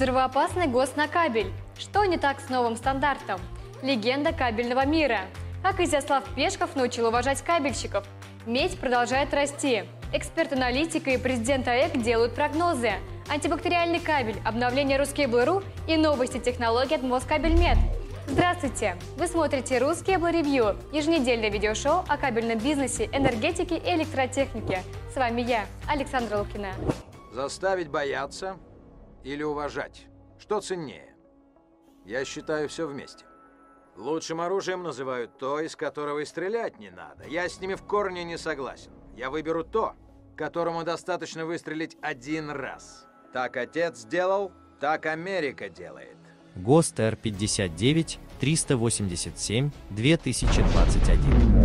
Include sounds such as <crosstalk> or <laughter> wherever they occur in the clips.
Взрывоопасный ГОСТ на кабель. Что не так с новым стандартом? Легенда кабельного мира. Как Изяслав Пешков научил уважать кабельщиков? Медь продолжает расти. Эксперт-аналитика и президент АЭК делают прогнозы. Антибактериальный кабель, обновление Ruskable.ru и новости технологий от Москабельмет. Здравствуйте! Вы смотрите «Русский Ревью» – еженедельное видеошоу о кабельном бизнесе, энергетике и электротехнике. С вами я, Александра Лукина. Заставить бояться или уважать? Что ценнее? Я считаю все вместе. Лучшим оружием называют то, из которого и стрелять не надо. Я с ними в корне не согласен. Я выберу то, которому достаточно выстрелить один раз. Так отец сделал, так Америка делает. ГОСТ Р-59 387 2021 с 1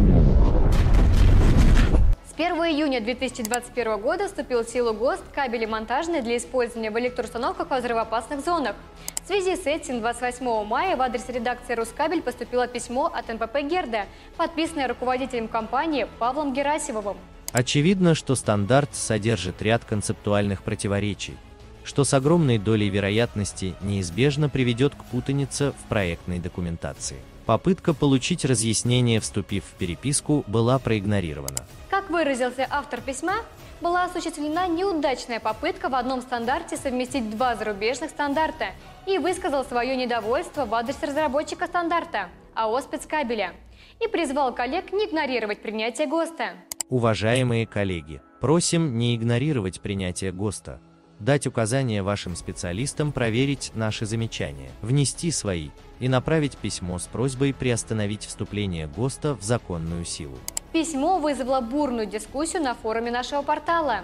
июня 2021 года вступил в силу ГОСТ кабели монтажные для использования в электроустановках во взрывоопасных зонах. В связи с этим 28 мая в адрес редакции «Рускабель» поступило письмо от НПП «Герда», подписанное руководителем компании Павлом Герасимовым. Очевидно, что стандарт содержит ряд концептуальных противоречий, что с огромной долей вероятности неизбежно приведет к путанице в проектной документации. Попытка получить разъяснение, вступив в переписку, была проигнорирована. Как выразился автор письма, была осуществлена неудачная попытка в одном стандарте совместить два зарубежных стандарта и высказал свое недовольство в адрес разработчика стандарта АО «Спецкабеля» и призвал коллег не игнорировать принятие ГОСТа. Уважаемые коллеги, просим не игнорировать принятие ГОСТа, дать указания вашим специалистам проверить наши замечания, внести свои и направить письмо с просьбой приостановить вступление ГОСТа в законную силу. Письмо вызвало бурную дискуссию на форуме нашего портала.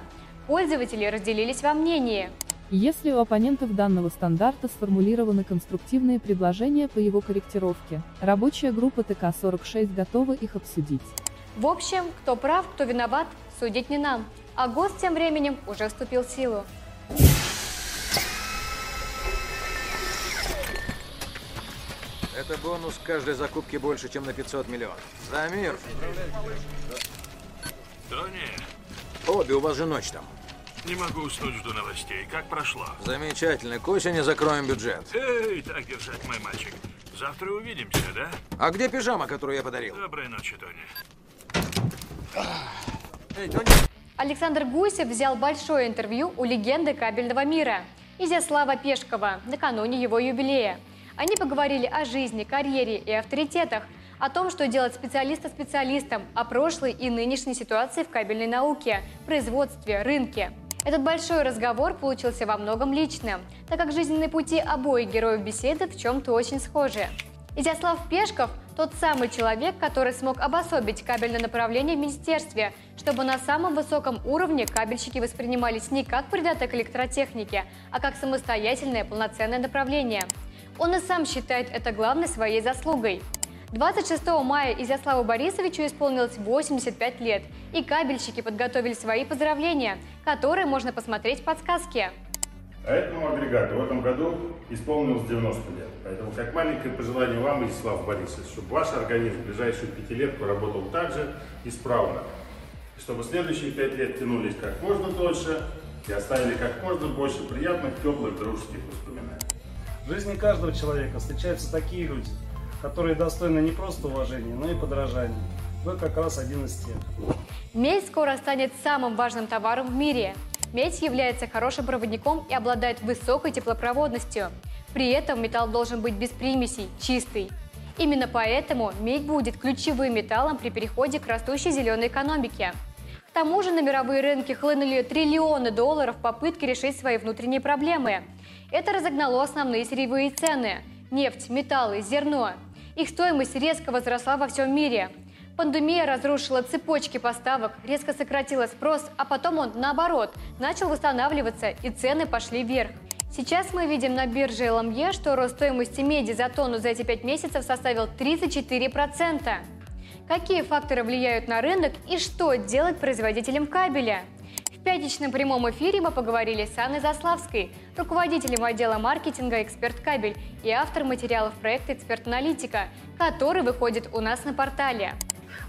Пользователи разделились во мнении. Если у оппонентов данного стандарта сформулированы конструктивные предложения по его корректировке, рабочая группа ТК-46 готова их обсудить. В общем, кто прав, кто виноват, судить не нам. А ГОСТ тем временем уже вступил в силу. Это бонус каждой закупки больше, чем на 500 миллионов. За мир! Тони, Обе, у вас же ночь там. не могу уснуть, жду новостей. Как прошло? Замечательно. К осени закроем бюджет. Эй, так держать, мой мальчик. Завтра увидимся, да? А где пижама, которую я подарил? Доброй ночи, Тони. Эй, Тони! Александр Гусев взял большое интервью у легенды кабельного мира Изяслава Пешкова накануне его юбилея. Они поговорили о жизни, карьере и авторитетах, о том, что делать специалиста специалистом, о прошлой и нынешней ситуации в кабельной науке, производстве, рынке. Этот большой разговор получился во многом личным, так как жизненные пути обоих героев беседы в чем-то очень схожи. Изяслав Пешков – тот самый человек, который смог обособить кабельное направление в министерстве, чтобы на самом высоком уровне кабельщики воспринимались не как придаток электротехники, а как самостоятельное полноценное направление. Он и сам считает это главной своей заслугой. 26 мая Изяславу Борисовичу исполнилось 85 лет, и кабельщики подготовили свои поздравления, которые можно посмотреть в подсказке. А этому агрегату в этом году исполнилось 90 лет. Поэтому как маленькое пожелание вам, Вячеслав Борисович, чтобы ваш организм в ближайшую пятилетку работал так же исправно. Чтобы следующие пять лет тянулись как можно дольше и оставили как можно больше приятных, теплых, дружеских воспоминаний. В жизни каждого человека встречаются такие люди, которые достойны не просто уважения, но и подражания. Вы как раз один из тех. Медь скоро станет самым важным товаром в мире. Медь является хорошим проводником и обладает высокой теплопроводностью. При этом металл должен быть без примесей, чистый. Именно поэтому медь будет ключевым металлом при переходе к растущей зеленой экономике. К тому же на мировые рынки хлынули триллионы долларов в попытке решить свои внутренние проблемы. Это разогнало основные сырьевые цены – нефть, металлы, зерно. Их стоимость резко возросла во всем мире. Пандемия разрушила цепочки поставок, резко сократила спрос, а потом он, наоборот, начал восстанавливаться и цены пошли вверх. Сейчас мы видим на бирже ЛМЕ, что рост стоимости меди за тонну за эти пять месяцев составил 34%. Какие факторы влияют на рынок и что делать производителям кабеля? В пятничном прямом эфире мы поговорили с Анной Заславской, руководителем отдела маркетинга «Эксперт Кабель» и автор материалов проекта «Эксперт Аналитика», который выходит у нас на портале.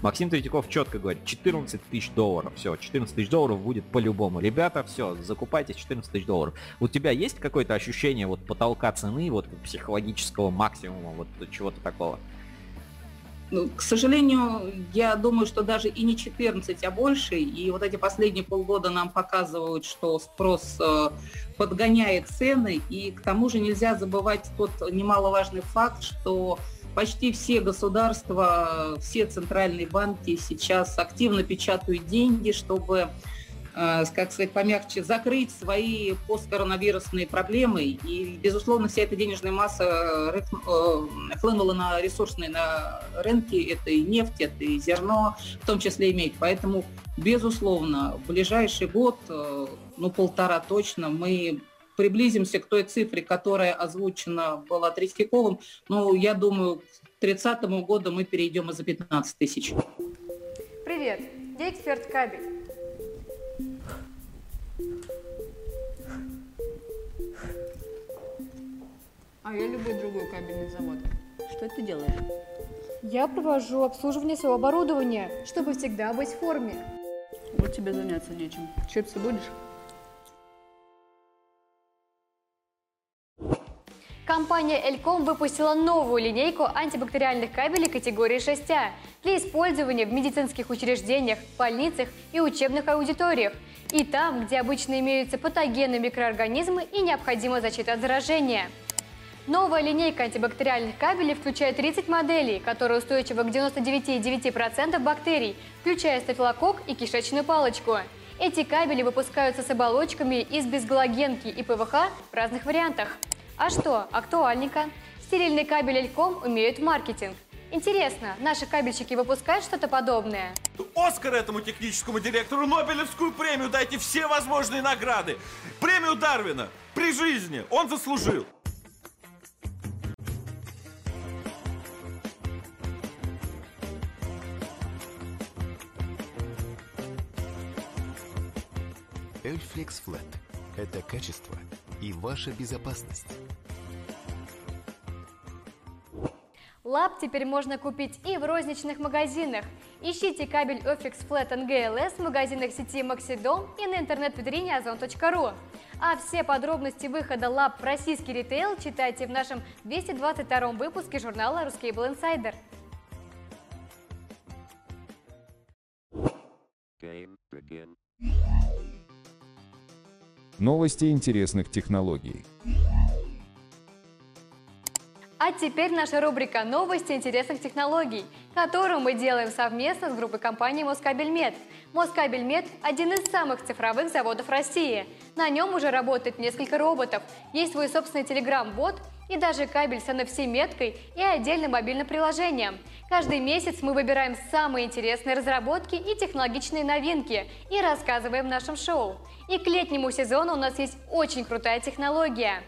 Максим Третьяков четко говорит, 14 тысяч долларов, все, 14 тысяч долларов будет по-любому. Ребята, все, закупайтесь 14 тысяч долларов. У тебя есть какое-то ощущение вот потолка цены, вот психологического максимума, вот чего-то такого? Ну, к сожалению, я думаю, что даже и не 14, а больше. И вот эти последние полгода нам показывают, что спрос э, подгоняет цены. И к тому же нельзя забывать тот немаловажный факт, что почти все государства, все центральные банки сейчас активно печатают деньги, чтобы как сказать, помягче, закрыть свои посткоронавирусные проблемы. И, безусловно, вся эта денежная масса э, э, хлынула на ресурсные на рынки, это и нефть, это и зерно, в том числе и медь. Поэтому, безусловно, в ближайший год, ну полтора точно, мы приблизимся к той цифре, которая озвучена была Третьяковым. Ну, я думаю, к 30 году мы перейдем и за 15 тысяч. Привет, где эксперт кабель? А я любой другой кабельный завод. Что ты делаешь? Я провожу обслуживание своего оборудования, чтобы всегда быть в форме. Вот тебе заняться нечем. Чипсы будешь? Компания Эльком выпустила новую линейку антибактериальных кабелей категории 6А для использования в медицинских учреждениях, больницах и учебных аудиториях. И там, где обычно имеются патогенные микроорганизмы и необходима защита от заражения. Новая линейка антибактериальных кабелей включает 30 моделей, которые устойчивы к 99,9% бактерий, включая стафилококк и кишечную палочку. Эти кабели выпускаются с оболочками из безгалогенки и ПВХ в разных вариантах. А что, актуальненько. Стерильный кабель Эльком умеют маркетинг. Интересно, наши кабельщики выпускают что-то подобное? Оскар этому техническому директору, Нобелевскую премию, дайте все возможные награды. Премию Дарвина при жизни он заслужил. Эльфлекс Flat – это качество и ваша безопасность. Лап теперь можно купить и в розничных магазинах. Ищите кабель Ofix Flat NGLS в магазинах сети Maxidom и на интернет-витрине ozon.ru. А все подробности выхода лап в российский ритейл читайте в нашем 222 выпуске журнала Ruscable Insider. Game begin. Новости интересных технологий. А теперь наша рубрика «Новости интересных технологий», которую мы делаем совместно с группой компании «Москабельмет». «Москабельмет» – один из самых цифровых заводов России. На нем уже работает несколько роботов, есть свой собственный телеграм-бот и даже кабель с NFC-меткой и отдельным мобильным приложением. Каждый месяц мы выбираем самые интересные разработки и технологичные новинки и рассказываем в нашем шоу. И к летнему сезону у нас есть очень крутая технология.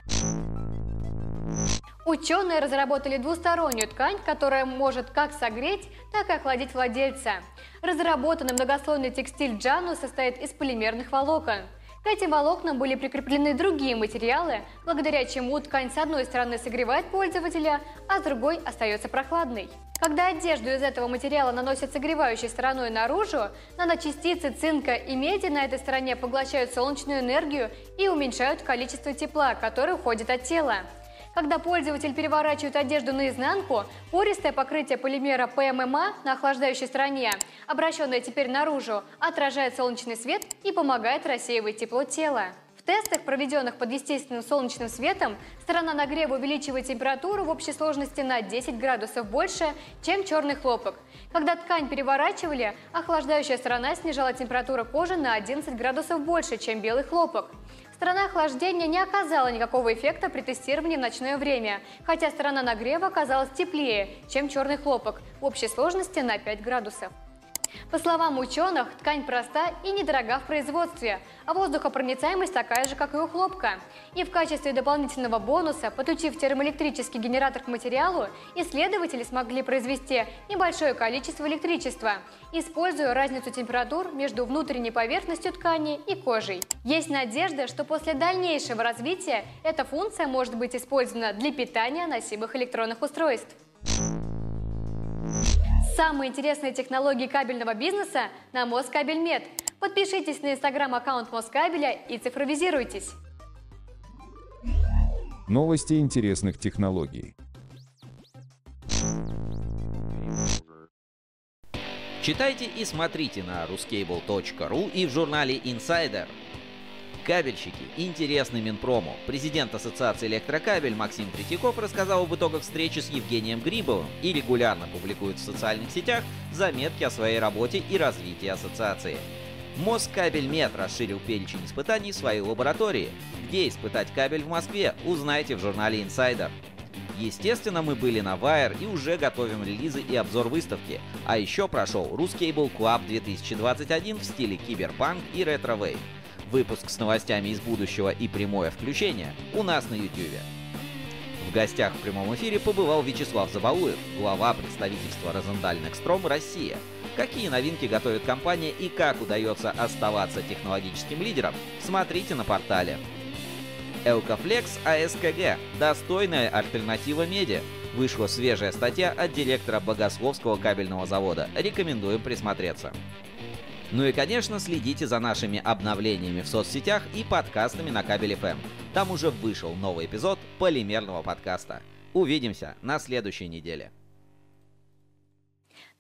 Ученые разработали двустороннюю ткань, которая может как согреть, так и охладить владельца. Разработанный многослойный текстиль Джану состоит из полимерных волокон. К этим волокнам были прикреплены другие материалы, благодаря чему ткань с одной стороны согревает пользователя, а с другой остается прохладной. Когда одежду из этого материала наносят согревающей стороной наружу, наночастицы цинка и меди на этой стороне поглощают солнечную энергию и уменьшают количество тепла, которое уходит от тела. Когда пользователь переворачивает одежду наизнанку, пористое покрытие полимера ПММА на охлаждающей стороне, обращенное теперь наружу, отражает солнечный свет и помогает рассеивать тепло тела. В тестах, проведенных под естественным солнечным светом, сторона нагрева увеличивает температуру в общей сложности на 10 градусов больше, чем черный хлопок. Когда ткань переворачивали, охлаждающая сторона снижала температуру кожи на 11 градусов больше, чем белый хлопок. Сторона охлаждения не оказала никакого эффекта при тестировании в ночное время, хотя сторона нагрева оказалась теплее, чем черный хлопок, в общей сложности на 5 градусов. По словам ученых, ткань проста и недорога в производстве, а воздухопроницаемость такая же, как и у хлопка. И в качестве дополнительного бонуса, подключив термоэлектрический генератор к материалу, исследователи смогли произвести небольшое количество электричества, используя разницу температур между внутренней поверхностью ткани и кожей. Есть надежда, что после дальнейшего развития эта функция может быть использована для питания носимых электронных устройств. Самые интересные технологии кабельного бизнеса на Москабельмет. Подпишитесь на инстаграм-аккаунт Москабеля и цифровизируйтесь. Новости интересных технологий. Читайте и смотрите на ruscable.ru и в журнале Insider. Кабельщики. Интересный Минпрому. Президент Ассоциации электрокабель Максим Третьяков рассказал об итогах встречи с Евгением Грибовым и регулярно публикует в социальных сетях заметки о своей работе и развитии ассоциации. Москабельмет расширил перечень испытаний в своей лаборатории. Где испытать кабель в Москве, узнаете в журнале Insider. Естественно, мы были на Wire и уже готовим релизы и обзор выставки. А еще прошел Ruscable Club 2021 в стиле киберпанк и retrowave. Выпуск с новостями из будущего и прямое включение у нас на YouTube. В гостях в прямом эфире побывал Вячеслав Забалуев, глава представительства Rosendahl Nextrom Россия. Какие новинки готовит компания и как удается оставаться технологическим лидером, смотрите на портале. Элкофлекс АСКГ – достойная альтернатива меди. Вышла свежая статья от директора Богословского кабельного завода. Рекомендуем присмотреться. Ну и, конечно, следите за нашими обновлениями в соцсетях и подкастами на Кабель FM. Там уже вышел новый эпизод полимерного подкаста. Увидимся на следующей неделе.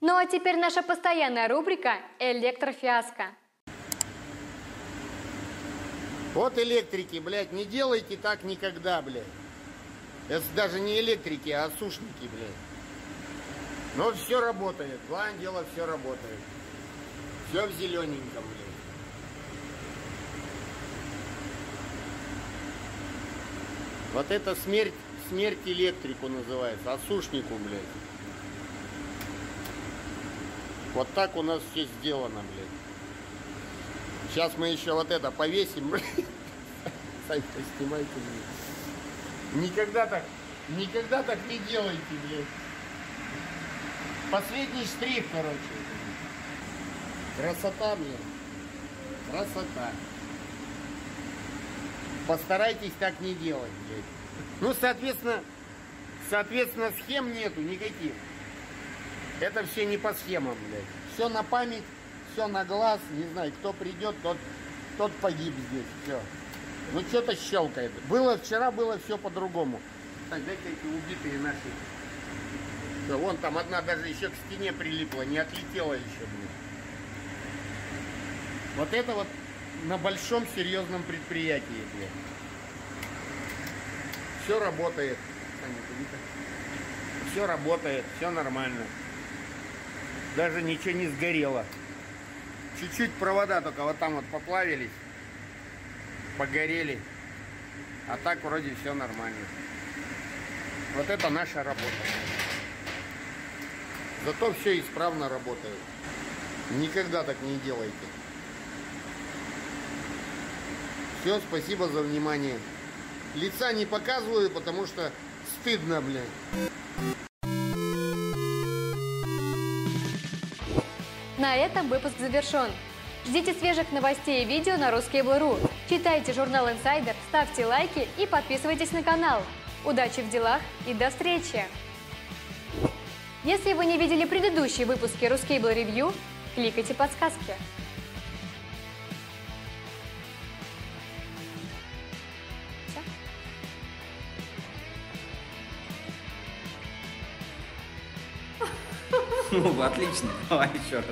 Ну а теперь наша постоянная рубрика «Электрофиаско». Вот электрики, блядь, не делайте так никогда, блядь. Это даже не электрики, а сушники, блядь. Но все работает. Главное дело, все работает. Все в зелененьком, блядь. Вот это смерть, смерть электрику называется, осушнику, блядь. Вот так у нас все сделано, блядь. Сейчас мы еще вот это повесим, <laughs> блядь. Сами снимайте, блядь. Никогда так, никогда так не делайте, блядь. Последний штрих, короче. Красота, блин. Красота. Постарайтесь так не делать, блядь. Ну, соответственно, соответственно, схем нету никаких. Это все не по схемам, блядь. Все на память, все на глаз. Не знаю, кто придет, тот, тот погиб здесь. Все. Ну, что-то щелкает. Было вчера, было все по-другому. Так, дайте эти убитые наши. Все, вон там одна даже еще к стене прилипла, не отлетела еще, блин. Вот это вот на большом серьезном предприятии, блин. Все работает. Все работает, все нормально. Даже ничего не сгорело. Чуть-чуть провода только вот там вот поплавились, погорели. А так вроде все нормально. Вот это наша работа. Зато все исправно работает. Никогда так не делайте. Все, спасибо за внимание. Лица не показываю, потому что стыдно, блядь. На этом выпуск завершен. Ждите свежих новостей и видео на ruskable.ru. Читайте журнал Insider, ставьте лайки и подписывайтесь на канал. Удачи в делах и до встречи! Если вы не видели предыдущие выпуски Ruscable Review, кликайте подсказки. Ну, отлично. Давай еще раз.